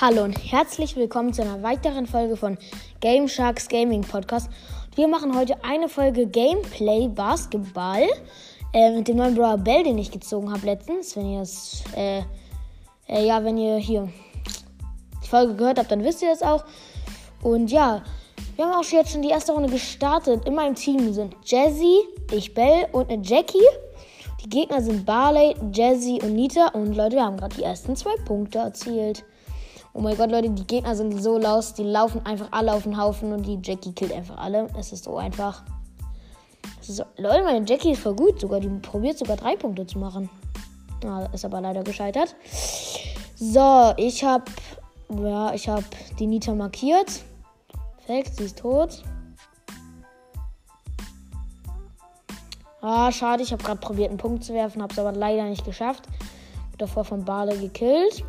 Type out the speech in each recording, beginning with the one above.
Hallo und herzlich willkommen zu einer weiteren Folge von Game Sharks Gaming Podcast. Wir machen heute eine Folge Gameplay Basketball äh, mit dem neuen Brawler Bell, den ich gezogen habe letztens. Wenn ihr es, äh, äh, ja, wenn ihr hier die Folge gehört habt, dann wisst ihr das auch. Und ja, wir haben auch jetzt schon die erste Runde gestartet. In meinem Team sind Jazzy, ich Bell und eine Jackie. Die Gegner sind Barley, Jazzy und Nita. Und Leute, wir haben gerade die ersten zwei Punkte erzielt. Oh mein Gott, Leute, die Gegner sind so laus. Die laufen einfach alle auf den Haufen und die Jackie killt einfach alle. Es ist so einfach. Ist so, Leute, meine Jackie ist voll gut. Sogar, die probiert sogar drei Punkte zu machen. Ja, ist aber leider gescheitert. So, ich habe ja, ich habe die Nita markiert. Perfekt, sie ist tot. Ah, schade, ich habe gerade probiert, einen Punkt zu werfen, habe es aber leider nicht geschafft. Davor von Bale gekillt.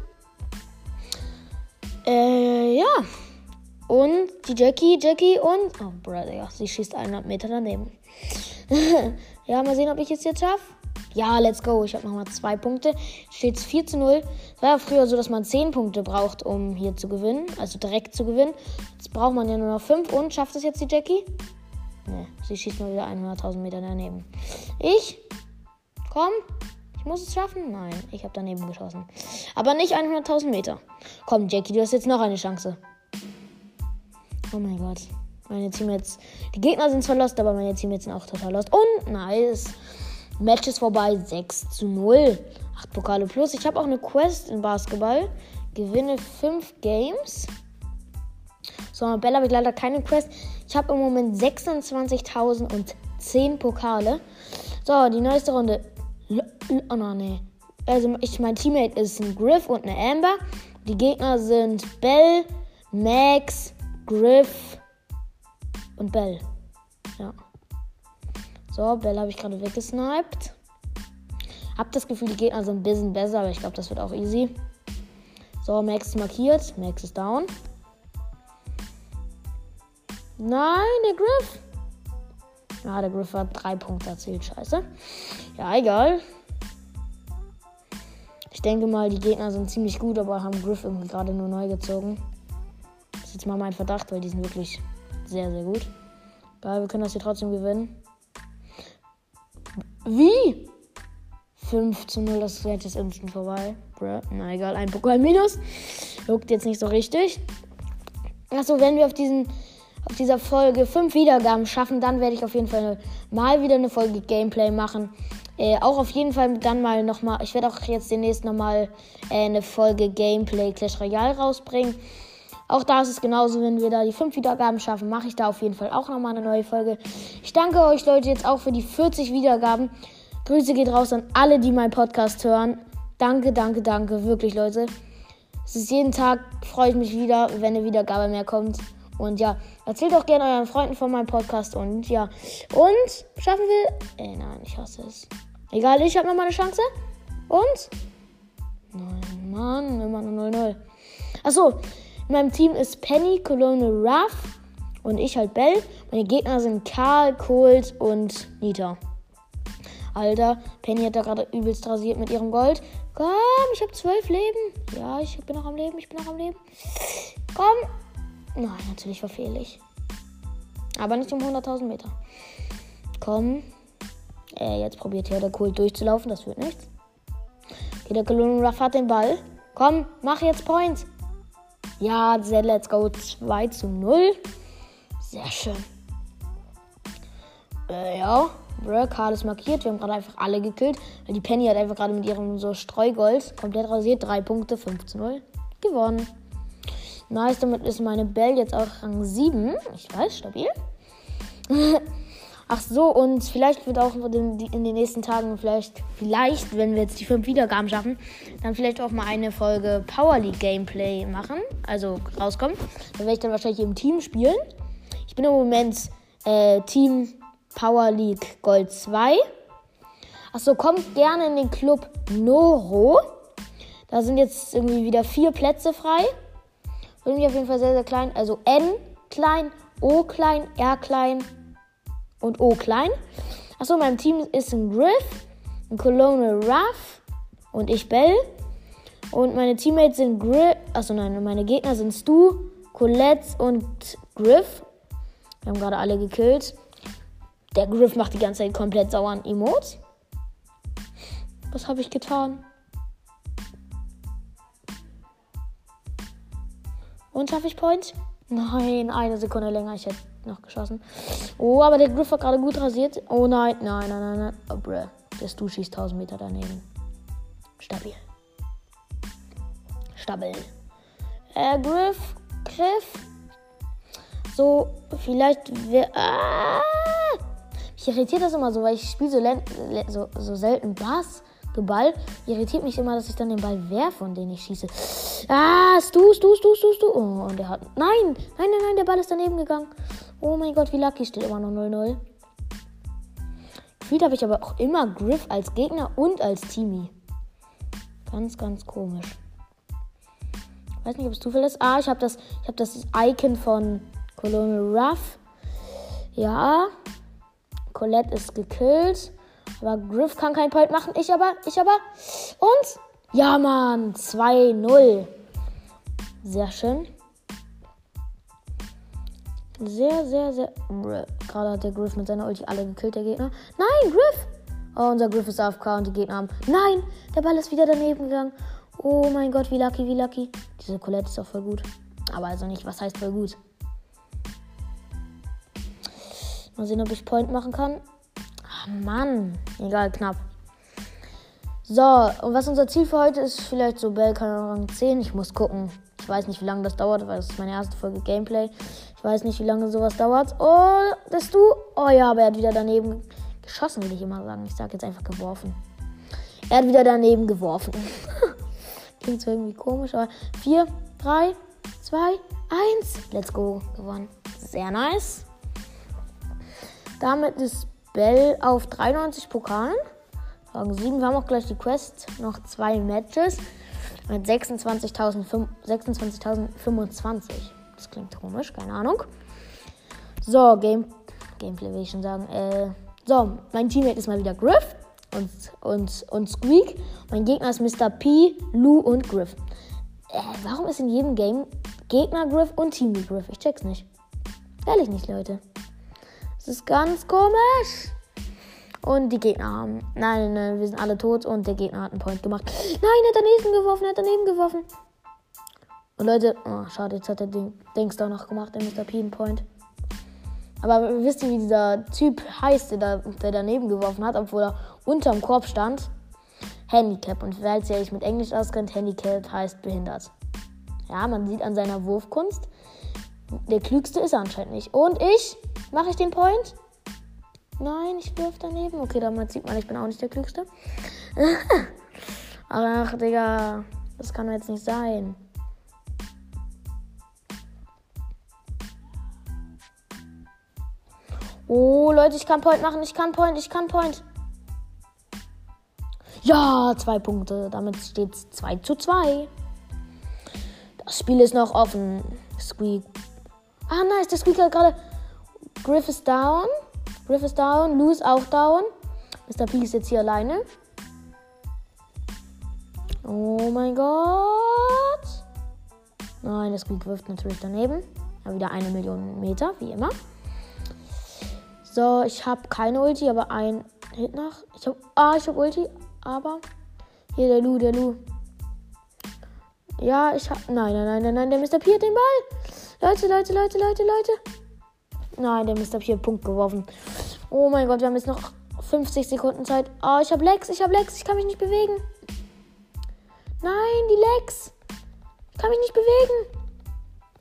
Äh, ja. Und die Jackie, Jackie und. Oh, Brother, ja, sie schießt 100 Meter daneben. ja, mal sehen, ob ich es jetzt schaffe. Ja, let's go. Ich habe nochmal zwei Punkte. Steht 4 zu 0. Es war ja früher so, dass man 10 Punkte braucht, um hier zu gewinnen. Also direkt zu gewinnen. Jetzt braucht man ja nur noch 5. Und schafft es jetzt die Jackie? Ne, sie schießt mal wieder 100.000 Meter daneben. Ich? Komm, ich muss es schaffen? Nein, ich habe daneben geschossen. Aber nicht 100.000 Meter. Komm, Jackie, du hast jetzt noch eine Chance. Oh mein Gott. Meine Teammates. Die Gegner sind zwar lost, aber meine Teammates sind auch total lost. Und nice. Match ist vorbei. 6 zu 0. 8 Pokale plus. Ich habe auch eine Quest in Basketball. Gewinne 5 Games. So, Bella habe ich leider keine Quest. Ich habe im Moment 26.010 Pokale. So, die neueste Runde. Oh no, nee. Also ich, mein Teammate ist ein Griff und eine Amber. Die Gegner sind Bell, Max, Griff und Bell. Ja. So, Bell habe ich gerade weggesniped. Hab das Gefühl, die Gegner sind ein bisschen besser, aber ich glaube, das wird auch easy. So, Max markiert. Max ist down. Nein, der Griff. Ja, der Griff hat drei Punkte erzielt. Scheiße. Ja, egal. Ich denke mal, die Gegner sind ziemlich gut, aber haben Griff irgendwie gerade nur neu gezogen. Das ist jetzt mal mein Verdacht, weil die sind wirklich sehr, sehr gut. Geil, wir können das hier trotzdem gewinnen. Wie? 5 zu 0, das Match ist instant vorbei. Na egal, ein Pokal minus. Juckt jetzt nicht so richtig. Achso, wenn wir auf diesen auf dieser Folge 5 Wiedergaben schaffen, dann werde ich auf jeden Fall mal wieder eine Folge Gameplay machen. Äh, auch auf jeden Fall dann mal nochmal, ich werde auch jetzt demnächst nochmal äh, eine Folge Gameplay Clash Royale rausbringen. Auch da ist es genauso, wenn wir da die 5 Wiedergaben schaffen, mache ich da auf jeden Fall auch nochmal eine neue Folge. Ich danke euch Leute jetzt auch für die 40 Wiedergaben. Grüße geht raus an alle, die meinen Podcast hören. Danke, danke, danke, wirklich Leute. Es ist jeden Tag, freue ich mich wieder, wenn eine Wiedergabe mehr kommt. Und ja, erzählt auch gerne euren Freunden von meinem Podcast. Und ja, und schaffen wir. Äh, nein, ich hasse es. Egal, ich habe nochmal eine Chance. Und? Nein, Mann, immer nur 0-0. Achso, in meinem Team ist Penny, Cologne, Ruff und ich halt Bell. Meine Gegner sind Karl, Colt und Nita. Alter, Penny hat da gerade übelst rasiert mit ihrem Gold. Komm, ich habe zwölf Leben. Ja, ich bin noch am Leben, ich bin noch am Leben. Komm, Nein, natürlich verfehle ich. Aber nicht um 100.000 Meter. Komm. Äh, jetzt probiert hier der Kult durchzulaufen. Das wird nichts. Okay, der Colonel Ruff hat den Ball. Komm, mach jetzt Point. Ja, let's go. 2 zu 0. Sehr schön. Äh, ja. Bro, Karl ist markiert. Wir haben gerade einfach alle gekillt. Weil die Penny hat einfach gerade mit ihrem so Streugold komplett rasiert. 3 Punkte, 5 zu 0. Gewonnen. Nice, damit ist meine Bell jetzt auch Rang 7. Ich weiß, stabil. Ach so, und vielleicht wird auch in den nächsten Tagen, vielleicht, vielleicht, wenn wir jetzt die 5 Wiedergaben schaffen, dann vielleicht auch mal eine Folge Power League Gameplay machen. Also rauskommen. Da werde ich dann wahrscheinlich im Team spielen. Ich bin im Moment äh, Team Power League Gold 2. Achso, kommt gerne in den Club Noro. Da sind jetzt irgendwie wieder vier Plätze frei. Irgendwie auf jeden Fall sehr, sehr klein. Also N klein, O klein, R klein und O klein. Achso, mein Team ist ein Griff, ein Colonel Ruff und ich Bell. Und meine Teammates sind Griff. Achso, nein, meine Gegner sind Stu, Colette und Griff. Wir haben gerade alle gekillt. Der Griff macht die ganze Zeit komplett sauren Emotes. Was habe ich getan? Und schaffe ich Point? Nein, eine Sekunde länger. Ich hätte noch geschossen. Oh, aber der Griff war gerade gut rasiert. Oh nein, nein, nein, nein, nein. Oh, bruh. Der Stu schießt 1000 Meter daneben. Stabil. Stabil. Äh, Griff. Griff. So, vielleicht wäre. Ah! Mich irritiert das immer so, weil ich spiele so, so, so selten Basketball. Irritiert mich immer, dass ich dann den Ball werfe, von dem ich schieße. Ah, Stu, Stu, Stu, Stu, Stu. Oh, und der hat. Nein, nein, nein, nein, der Ball ist daneben gegangen. Oh mein Gott, wie lucky steht immer noch 0-0. Gefühlt habe ich aber auch immer Griff als Gegner und als Teamie. Ganz, ganz komisch. Ich weiß nicht, ob es Zufall ist. Ah, ich habe das, hab das Icon von Colonel Ruff. Ja. Colette ist gekillt. Aber Griff kann keinen Point machen. Ich aber, ich aber. Und? Ja, Mann. 2-0. Sehr schön. Sehr, sehr, sehr. Gerade hat der Griff mit seiner Ulti alle gekillt, der Gegner. Nein, Griff! Oh, unser Griff ist AFK und die Gegner haben. Nein! Der Ball ist wieder daneben gegangen. Oh mein Gott, wie lucky, wie lucky. Diese Colette ist auch voll gut. Aber also nicht, was heißt voll gut. Mal sehen, ob ich Point machen kann. Mann. Egal, knapp. So, und was unser Ziel für heute ist, vielleicht so Bell Rang 10. Ich muss gucken. Ich weiß nicht, wie lange das dauert, weil das ist meine erste Folge Gameplay. Ich weiß nicht, wie lange sowas dauert. Oh, das du? Oh ja, aber er hat wieder daneben geschossen, will ich immer sagen. Ich sage jetzt einfach geworfen. Er hat wieder daneben geworfen. Klingt so irgendwie komisch, aber 4, 3, 2, 1. Let's go. Gewonnen. Sehr nice. Damit ist Bell auf 93 Pokalen. Rang 7. Wir haben auch gleich die Quest. Noch zwei Matches mit 26.025. 26 das klingt komisch, keine Ahnung. So, Game, Gameplay will ich schon sagen. Äh, so, mein Teammate ist mal wieder Griff und, und, und Squeak. Mein Gegner ist Mr. P, Lou und Griff. Äh, warum ist in jedem Game Gegner Griff und Teammate Griff? Ich check's nicht. Ehrlich nicht, Leute. Das ist ganz komisch. Und die Gegner haben. Nein, nein, wir sind alle tot und der Gegner hat einen Point gemacht. Nein, er hat daneben geworfen, er hat daneben geworfen. Und Leute, oh, schade, jetzt hat der Ding, Dings da noch gemacht, der Mr. P einen Point. Aber wisst ihr, wie dieser Typ heißt, der, da, der daneben geworfen hat, obwohl er unterm Korb stand? Handicap. Und wer sich ja mit Englisch auskennt, Handicap heißt behindert. Ja, man sieht an seiner Wurfkunst, der klügste ist er anscheinend nicht. Und ich, mache ich den Point? Nein, ich wirf daneben. Okay, damals sieht man, ich bin auch nicht der Klügste. Ach, Digga. Das kann jetzt nicht sein. Oh, Leute, ich kann Point machen. Ich kann Point. Ich kann Point. Ja, zwei Punkte. Damit steht es 2 zu 2. Das Spiel ist noch offen. Squeak. Ah, nice. Der Squeak hat gerade. Griff ist down. Griff ist down, Lou ist auch down. Mr. P ist jetzt hier alleine. Oh mein Gott. Nein, das Squeak wirft natürlich daneben. Ja, wieder eine Million Meter, wie immer. So, ich habe keine Ulti, aber ein Hit nach. Ich habe. Ah, ich habe Ulti, aber. Hier, der Lu, der Lu. Ja, ich habe. Nein, nein, nein, nein, nein, der Mr. P hat den Ball. Leute, Leute, Leute, Leute, Leute. Nein, der Mist hat hier Punkt geworfen. Oh mein Gott, wir haben jetzt noch 50 Sekunden Zeit. Oh, ich habe Lex, ich habe Lex, ich kann mich nicht bewegen. Nein, die Lex. Ich kann mich nicht bewegen.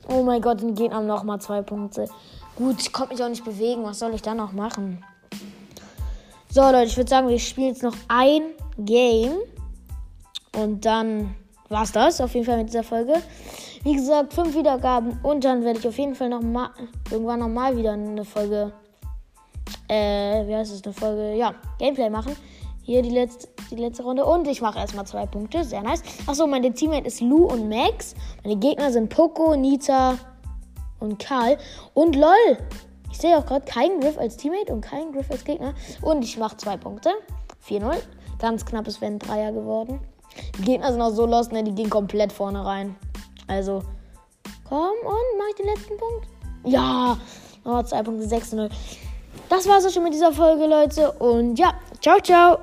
Oh mein Gott, dann gehen am nochmal zwei Punkte. Gut, ich konnte mich auch nicht bewegen. Was soll ich da noch machen? So, Leute, ich würde sagen, wir spielen jetzt noch ein Game. Und dann war's das auf jeden Fall mit dieser Folge. Wie gesagt, fünf Wiedergaben und dann werde ich auf jeden Fall noch mal irgendwann noch mal wieder eine Folge, äh, wie heißt es, eine Folge, ja, Gameplay machen. Hier die letzte, die letzte Runde und ich mache erstmal zwei Punkte, sehr nice. Achso, meine Teammate ist Lou und Max. Meine Gegner sind Poco, Nita und Karl. Und lol, ich sehe auch gerade keinen Griff als Teammate und keinen Griff als Gegner. Und ich mache zwei Punkte. 4-0. Ganz knappes Wenn Dreier geworden. Die Gegner sind auch so lost, ne? Die gehen komplett vorne rein. Also, komm und mach ich den letzten Punkt. Ja, oh, 2.6-0. Das war's auch schon mit dieser Folge, Leute. Und ja, ciao, ciao.